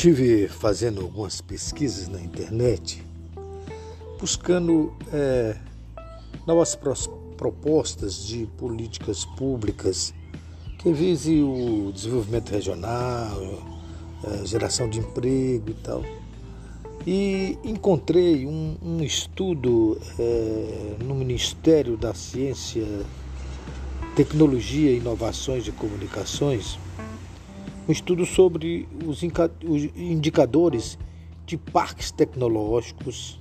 tive fazendo algumas pesquisas na internet, buscando é, novas propostas de políticas públicas que vise o desenvolvimento regional, é, geração de emprego e tal. E encontrei um, um estudo é, no Ministério da Ciência, Tecnologia, Inovações e Comunicações um estudo sobre os indicadores de parques tecnológicos,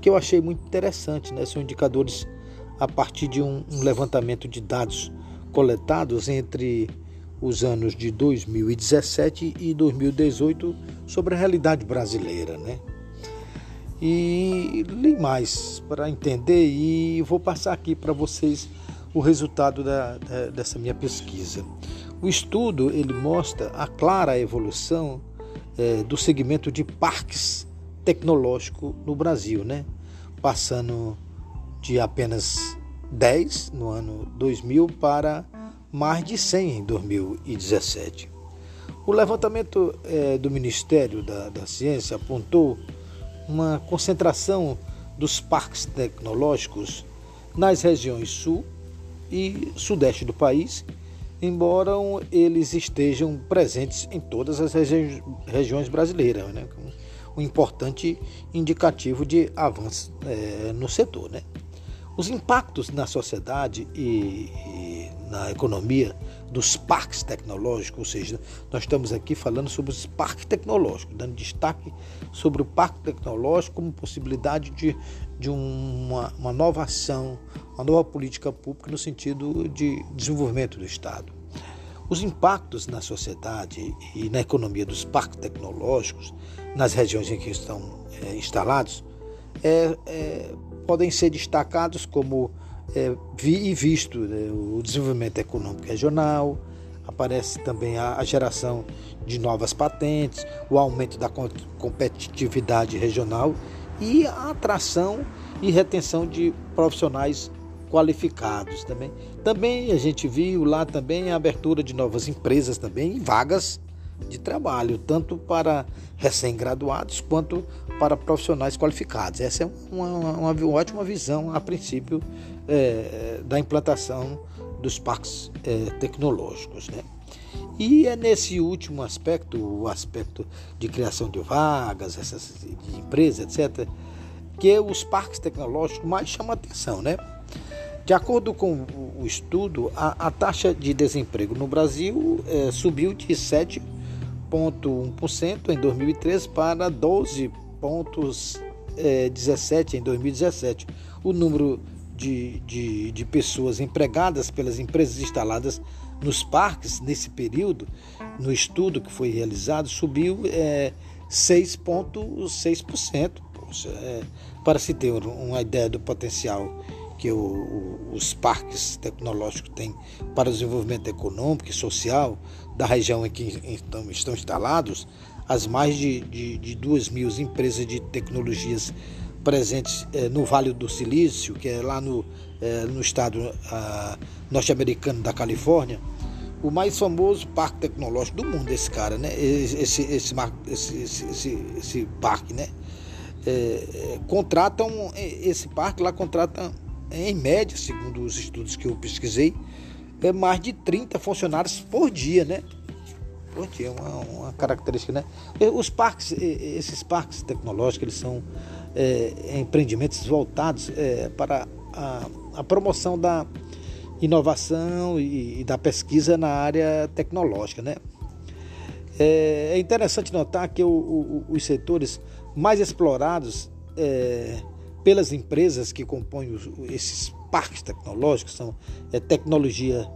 que eu achei muito interessante. Né? São indicadores a partir de um, levantamento de dados coletados entre os anos de 2017 e 2018 sobre a realidade brasileira, né? E li mais para entender e vou passar aqui para vocês o resultado da, da, dessa minha pesquisa. O estudo ele mostra a clara evolução é, do segmento de parques tecnológico no Brasil, né? passando de apenas 10 no ano 2000 para mais de 100 em 2017. O levantamento é, do Ministério da, da Ciência apontou uma concentração dos parques tecnológicos nas regiões sul e sudeste do país embora eles estejam presentes em todas as regi regiões brasileiras, né? um importante indicativo de avanço é, no setor. Né? Os impactos na sociedade e, e, na economia dos parques tecnológicos, ou seja, nós estamos aqui falando sobre os parques tecnológicos, dando destaque sobre o parque tecnológico como possibilidade de, de uma, uma nova ação, uma nova política pública no sentido de desenvolvimento do Estado. Os impactos na sociedade e na economia dos parques tecnológicos, nas regiões em que estão é, instalados, é, é, podem ser destacados como é, vi e visto né, o desenvolvimento econômico regional, aparece também a, a, geração de novas patentes, o aumento da competitividade regional e a atração e retenção de profissionais qualificados também. Também a gente viu lá também a abertura de novas empresas também vagas de trabalho, tanto para recém-graduados quanto para profissionais qualificados. Essa é uma, uma, uma ótima visão, a princípio, é, da implantação dos parques é, tecnológicos. Né? E é nesse último aspecto, o aspecto de criação de vagas, essas, de empresas, etc., que os parques tecnológicos mais chamam atenção, né? De acordo com o estudo, a, a taxa de desemprego no Brasil é, subiu de 7,1% em 2013 para 12,17% é, em 2017. O número de, de, de pessoas empregadas pelas empresas instaladas nos parques nesse período, no estudo que foi realizado, subiu é, 6,6%. É, para se ter uma ideia do potencial que o, o, os parques tecnológicos têm para o desenvolvimento econômico e social da região em que estão, estão instalados, as mais de, de, de duas mil empresas de tecnologias presentes eh, no Vale do Silício, que é lá no, eh, no estado ah, norte-americano da Califórnia, o mais famoso parque tecnológico do mundo, esse cara, né? Esse, esse, esse, esse, esse parque, né? É, contratam esse parque lá contrata em média, segundo os estudos que eu pesquisei, é mais de 30 funcionários por dia, né? Por dia, uma, uma característica, né? Os parques, esses parques tecnológicos, eles são é, empreendimentos voltados é, para a, a, promoção da inovação e, e, da pesquisa na área tecnológica, né? É, é interessante notar que o, o, os setores mais explorados é, pelas empresas que compõem os, esses parques tecnológicos, são é, tecnologia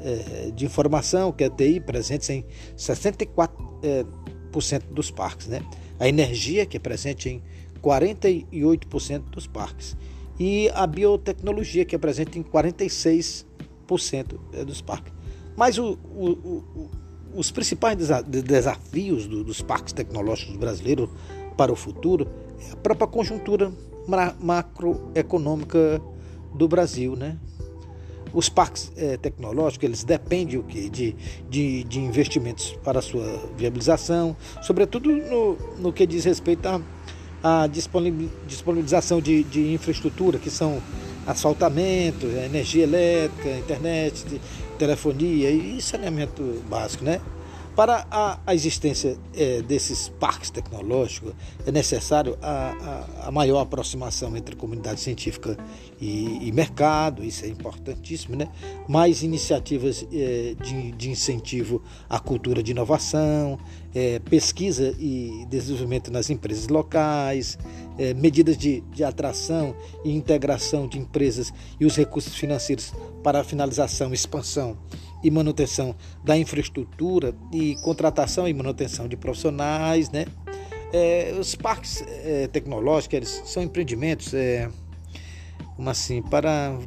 é, de informação, que é TI, presentes em 64% é, por cento dos parques. Né? A energia, que é presente em 48% dos parques. E a biotecnologia, que é presente em 46% é, dos parques. Mas o, o, o, os principais desafios do, dos parques tecnológicos brasileiros para o futuro é a própria conjuntura macroeconômica do Brasil, né? os parques é, tecnológicos eles dependem o quê? De, de, de, investimentos para sua viabilização, sobretudo no, no que diz respeito à, disponibilização de, de infraestrutura, que são asfaltamento, energia elétrica, internet, telefonia e saneamento básico, né? Para a, a existência é, desses parques tecnológicos, é necessário a, a, a, maior aproximação entre a comunidade científica e, e mercado, isso é importantíssimo, né? mais iniciativas é, de, de, incentivo à cultura de inovação, é, pesquisa e desenvolvimento nas empresas locais, é, medidas de, de atração e integração de empresas e os recursos financeiros para a finalização expansão e manutenção da infraestrutura e contratação e manutenção de profissionais, né? É, os parques é, tecnológicos são empreendimentos, é, como assim, para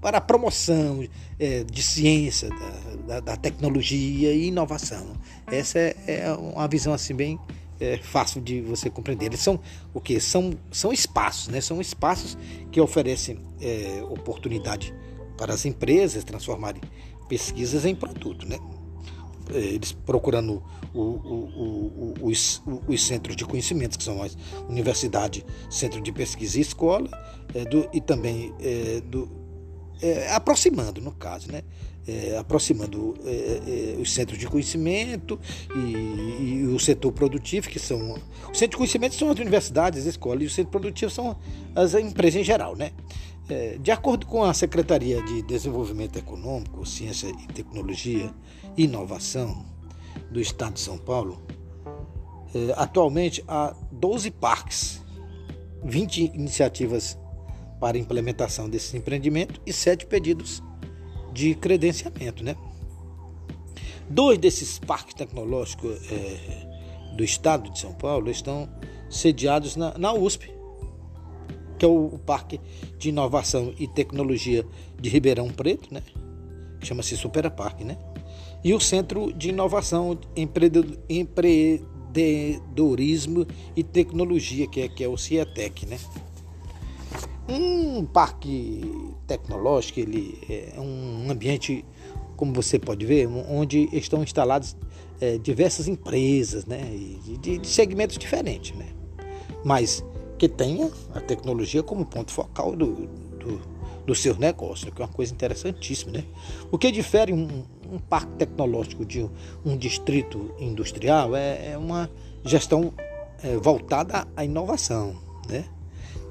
para a promoção é, de ciência, da, da, da, tecnologia e inovação. Essa é, é uma visão assim bem é, fácil de você compreender. Eles são o que? São, são espaços, né? São espaços que oferecem é, oportunidade para as empresas transformarem pesquisas em produto, né? É, eles procurando o, o, o, os, os, centros de conhecimento, que são as universidade, centro de pesquisa e escola, é, do, e também é, do, é, aproximando, no caso, né? É, aproximando é, os centros de conhecimento e, e, o setor produtivo, que são. O centro de conhecimento são as universidades, as escolas, e o centro produtivo são as empresas em geral, né? É, de acordo com a Secretaria de Desenvolvimento Econômico, Ciência e Tecnologia e Inovação do Estado de São Paulo, é, atualmente há 12 parques, 20 iniciativas para implementação desse empreendimento e 7 pedidos de credenciamento. Né? Dois desses parques tecnológicos é, do Estado de São Paulo estão sediados na, na USP, que é o, Parque de Inovação e Tecnologia de Ribeirão Preto, né? Chama-se Supera Parque, né? E o Centro de Inovação, Empreendedorismo e Tecnologia, que é, que é o CIETEC, né? Um parque tecnológico, ele é um ambiente, como você pode ver, onde estão instaladas é, diversas empresas, né? De, de segmentos diferentes, né? Mas que tenha a tecnologia como ponto focal do, do, do seu negócio, que é uma coisa interessantíssima. Né? O que difere um, um parque tecnológico de um distrito industrial é, é uma gestão é, voltada à inovação. Né?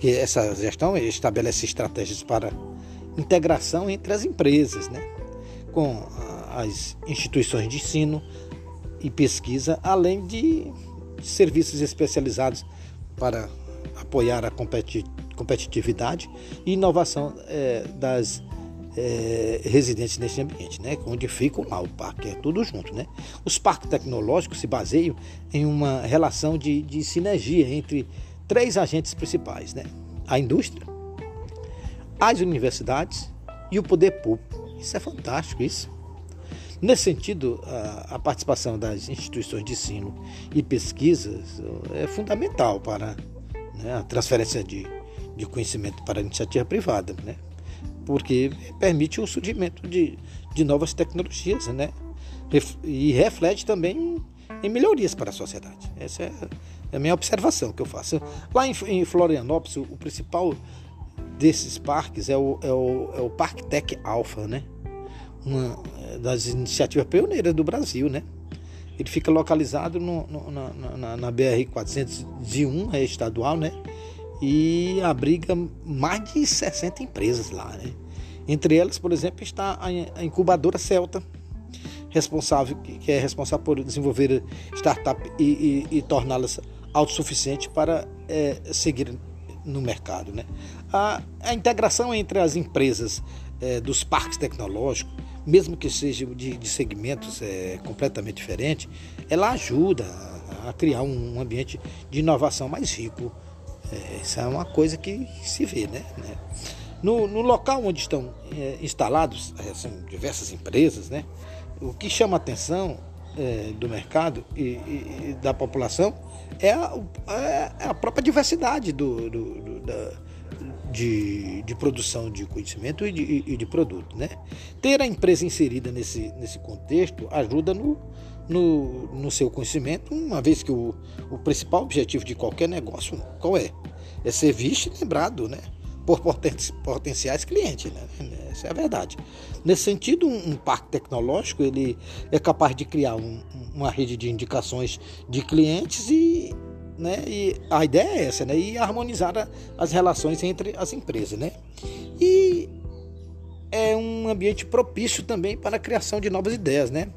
Que essa gestão estabelece estratégias para integração entre as empresas, né? com as instituições de ensino e pesquisa, além de serviços especializados para apoiar a competitividade e inovação é, das é, residentes nesse ambiente, né? onde fica lá o parque, é tudo junto. Né? Os parques tecnológicos se baseiam em uma relação de, de sinergia entre três agentes principais: né? a indústria, as universidades e o poder público. Isso é fantástico, isso. Nesse sentido, a, participação das instituições de ensino e pesquisas é fundamental para né, a transferência de, de conhecimento para a iniciativa privada, né, porque permite o surgimento de, de novas tecnologias né, e reflete também em melhorias para a sociedade. Essa é a minha observação que eu faço. Lá em, em Florianópolis, o, o, principal desses parques é o, é o, é o Parque Tech Alpha, né? uma das iniciativas pioneiras do Brasil, né? Ele fica localizado no, no, na, na, na BR-401, é estadual, né? E abriga mais de 60 empresas lá, né? Entre elas, por exemplo, está a incubadora Celta, responsável, que é responsável por desenvolver startup e, e, e torná-las autossuficientes para é, seguir no mercado. Né? A, a integração entre as empresas é, dos parques tecnológicos mesmo que seja de, de segmentos é, completamente diferentes, ela ajuda a, a, criar um ambiente de inovação mais rico. É, isso é uma coisa que se vê, né? né? No, no, local onde estão é, instalados é, são diversas empresas, né? O que chama a atenção é, do mercado e, e, e, da população é a, é a própria diversidade do, do, do, da, de, de produção de conhecimento e de, e de produto. Né? Ter a empresa inserida nesse, nesse contexto ajuda no, no, no seu conhecimento, uma vez que o, o principal objetivo de qualquer negócio, qual é? É ser visto e lembrado, né? Por potenciais clientes, né? Essa é a verdade. Nesse sentido, um, um parque tecnológico ele é capaz de criar um, uma rede de indicações de clientes e né? E a ideia é essa, né? E harmonizar a, as relações entre as empresas, né? E é um ambiente propício também para a criação de novas ideias, né?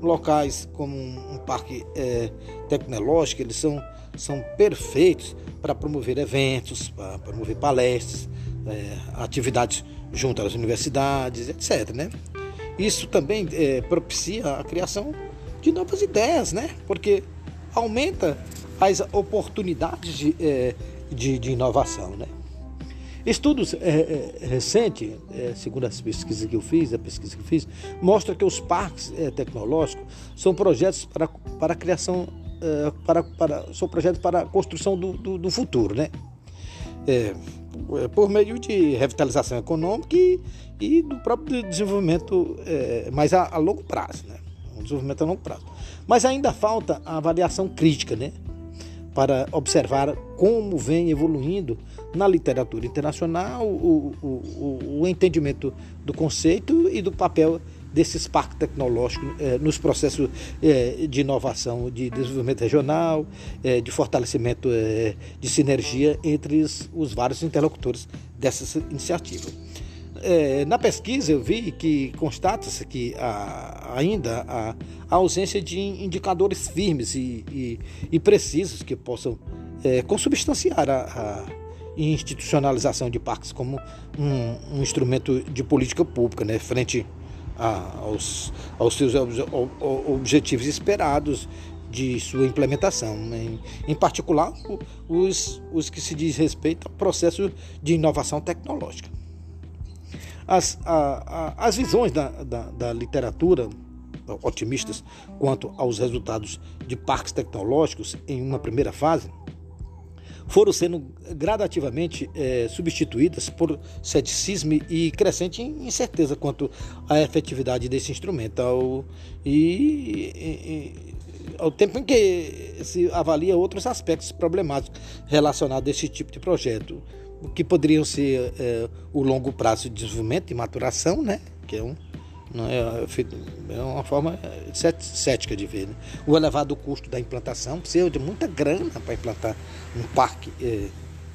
Locais como um, parque é, tecnológico, eles são, são perfeitos para promover eventos, para promover palestras, é, atividades junto às universidades, etc. Né? Isso também é, propicia a criação de novas ideias, né? Porque aumenta as oportunidades de, é, de, de inovação. Né? Estudos é, é, recentes, é, segundo as pesquisas que eu fiz, a pesquisa que eu fiz, mostra que os parques é, tecnológicos são projetos para, para a criação, é, para, para, são projetos para a construção do, do, do futuro, né? É, por meio de revitalização econômica e, e do próprio desenvolvimento, mas a, a longo prazo, né? Um desenvolvimento a longo prazo. Mas ainda falta a avaliação crítica, né? Para observar como vem evoluindo na literatura internacional o, o, o, o entendimento do conceito e do papel desses parques tecnológicos eh, nos processos eh, de inovação, de desenvolvimento regional, eh, de fortalecimento de sinergia entre os, os vários interlocutores dessas iniciativas. É, na pesquisa eu vi que constata-se que a, ainda a, a, ausência de indicadores firmes e, e, e precisos que possam é, consubstanciar a, a, institucionalização de parques como um, um, instrumento de política pública, né, frente aos, aos seus objetivos esperados de sua implementação, em, em particular os, os que se diz respeito ao processo de inovação tecnológica as, a, a, as visões da, da, da literatura otimistas quanto aos resultados de parques tecnológicos em uma primeira fase foram sendo gradativamente é, substituídas por ceticismo e crescente incerteza quanto à efetividade desse instrumento. Ao, e, e, ao tempo em que se avalia outros aspectos problemáticos relacionados a esse tipo de projeto que poderiam ser é, o longo prazo de desenvolvimento e maturação, né? que é, um, não é, é uma forma cética de ver. Né? O elevado custo da implantação, precisa de muita grana para implantar um parque é,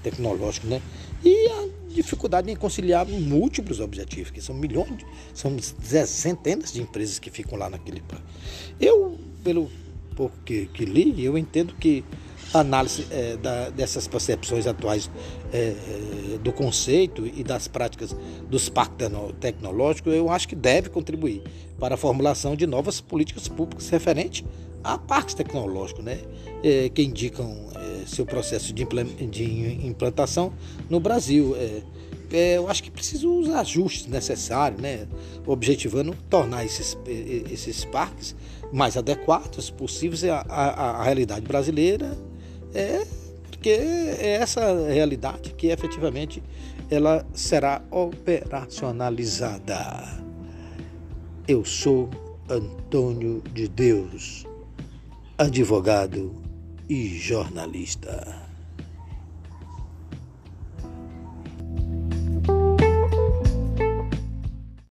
tecnológico, né? e a dificuldade em conciliar múltiplos objetivos, que são milhões, são centenas de empresas que ficam lá naquele parque. Eu, pelo pouco que, que li, eu entendo que análise é, da, dessas percepções atuais é, do conceito e das práticas dos parques tecnológicos, eu acho que deve contribuir para a formulação de novas políticas públicas referentes a parques tecnológicos, né, é, que indicam é, seu processo de, implantação no Brasil. É, é, eu acho que precisa os ajustes necessários, né, objetivando tornar esses, esses parques mais adequados possíveis à, à, à realidade brasileira é porque é essa realidade que efetivamente ela será operacionalizada. Eu sou Antônio de Deus, advogado e jornalista.